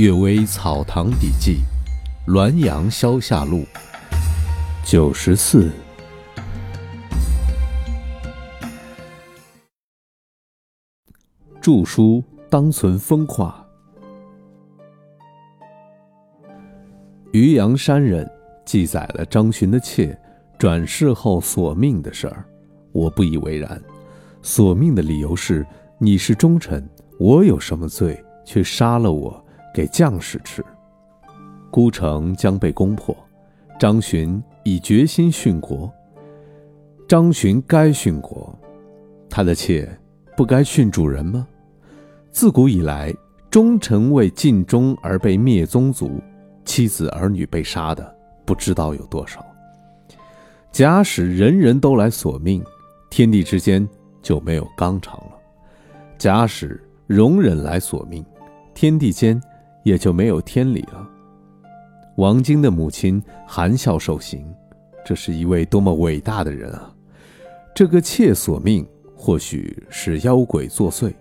阅微草堂笔记，滦阳消夏录九十四。著书当存风化。渔阳山人记载了张巡的妾转世后索命的事儿，我不以为然。索命的理由是：你是忠臣，我有什么罪，却杀了我？给将士吃，孤城将被攻破，张巡已决心殉国。张巡该殉国，他的妾不该殉主人吗？自古以来，忠臣为尽忠而被灭宗族，妻子儿女被杀的不知道有多少。假使人人都来索命，天地之间就没有纲常了；假使容忍来索命，天地间。也就没有天理了。王晶的母亲含笑受刑，这是一位多么伟大的人啊！这个妾索命，或许是妖鬼作祟，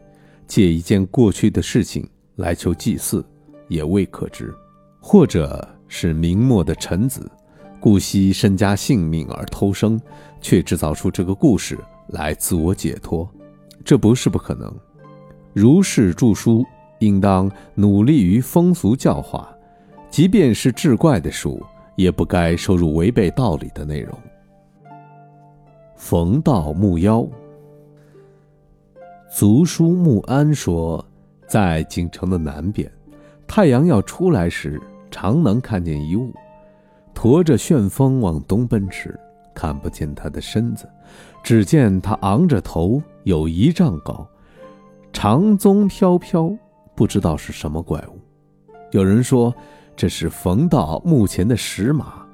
借一件过去的事情来求祭祀，也未可知；或者是明末的臣子，顾惜身家性命而偷生，却制造出这个故事来自我解脱，这不是不可能。如是著书。应当努力于风俗教化，即便是志怪的书，也不该收入违背道理的内容。冯道木妖，族书穆安说，在京城的南边，太阳要出来时，常能看见一物，驮着旋风往东奔驰，看不见他的身子，只见他昂着头，有一丈高，长鬃飘飘。不知道是什么怪物，有人说这是冯道墓前的石马，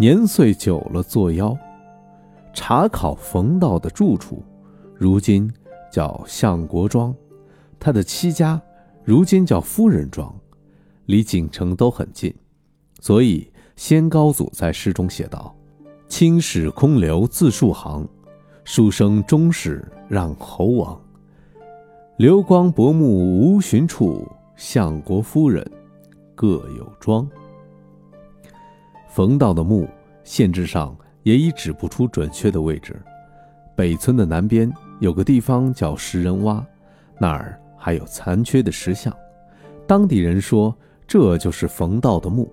年岁久了作妖。查考冯道的住处，如今叫相国庄，他的妻家如今叫夫人庄，离锦城都很近，所以先高祖在诗中写道：“青史空留字数行，书生终始让侯王。”流光薄暮无寻处，相国夫人各有庄。冯道的墓县志上也已指不出准确的位置。北村的南边有个地方叫石人洼，那儿还有残缺的石像。当地人说这就是冯道的墓，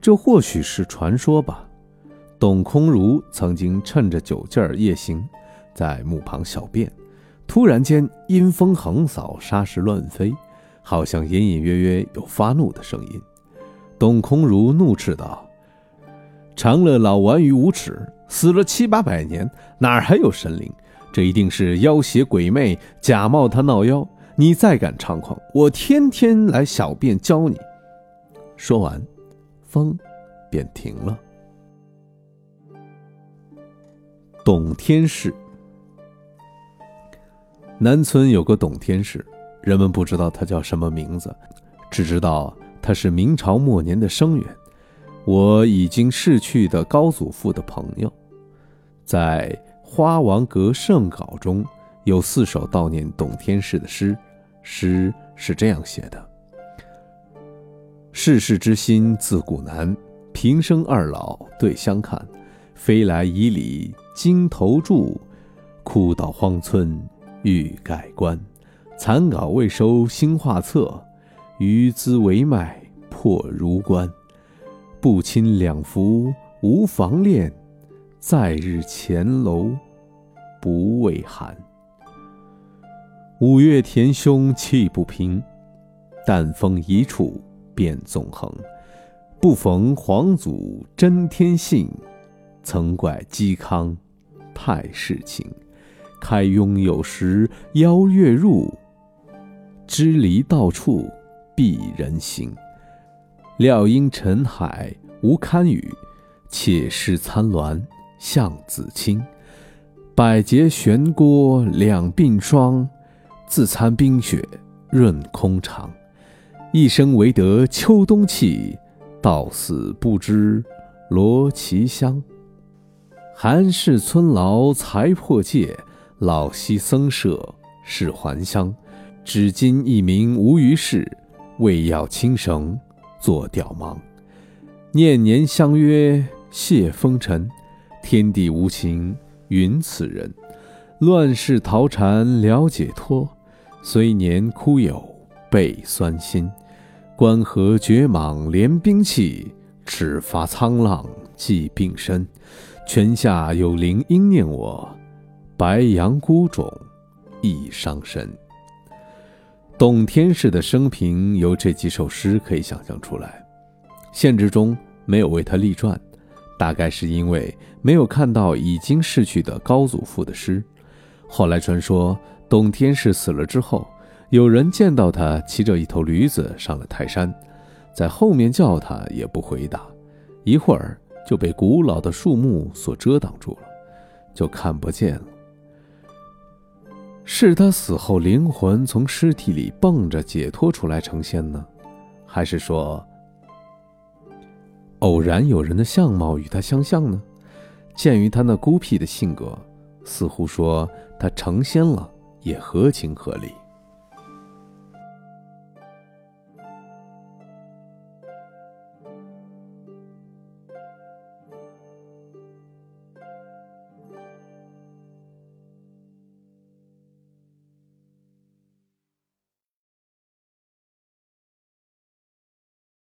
这或许是传说吧。董空如曾经趁着酒劲儿夜行，在墓旁小便。突然间，阴风横扫，沙石乱飞，好像隐隐约约有发怒的声音。董空如怒斥道：“长乐老顽愚无耻，死了七八百年，哪儿还有神灵？这一定是妖邪鬼魅，假冒他闹妖。你再敢猖狂，我天天来小便教你。”说完，风便停了。董天士。南村有个董天士，人们不知道他叫什么名字，只知道他是明朝末年的生员，我已经逝去的高祖父的朋友。在《花王阁圣稿》中有四首悼念董天士的诗，诗是这样写的：“世事之心自古难，平生二老对相看，飞来以礼金头柱，哭到荒村。”欲改观，残稿未收新画册，余资为脉破如关。不亲两幅无妨恋，在日前楼不畏寒。五月田兄气不平，但逢一处便纵横。不逢皇祖真天性，曾怪嵇康太世情。开拥有时邀月入，支离到处避人行。料应尘海无堪与，且试参鸾向子清。百劫悬郭两鬓霜，自参冰雪润空肠。一生唯得秋冬气，到死不知罗绮香。寒士村牢才破戒。老溪僧舍是还乡，至今一名无余事。为要轻绳作吊忙。念年相约谢风尘，天地无情云此人。乱世逃禅了解脱，虽年枯有倍酸心。关河绝蟒连兵器，尺发沧浪寄病身。泉下有灵应念我，白杨孤种亦伤身。董天士的生平由这几首诗可以想象出来。县志中没有为他立传，大概是因为没有看到已经逝去的高祖父的诗。后来传说，董天士死了之后，有人见到他骑着一头驴子上了泰山，在后面叫他也不回答，一会儿就被古老的树木所遮挡住了，就看不见了。是他死后灵魂从尸体里蹦着解脱出来成仙呢，还是说偶然有人的相貌与他相像呢？鉴于他那孤僻的性格。似乎说他成仙了，也合情合理。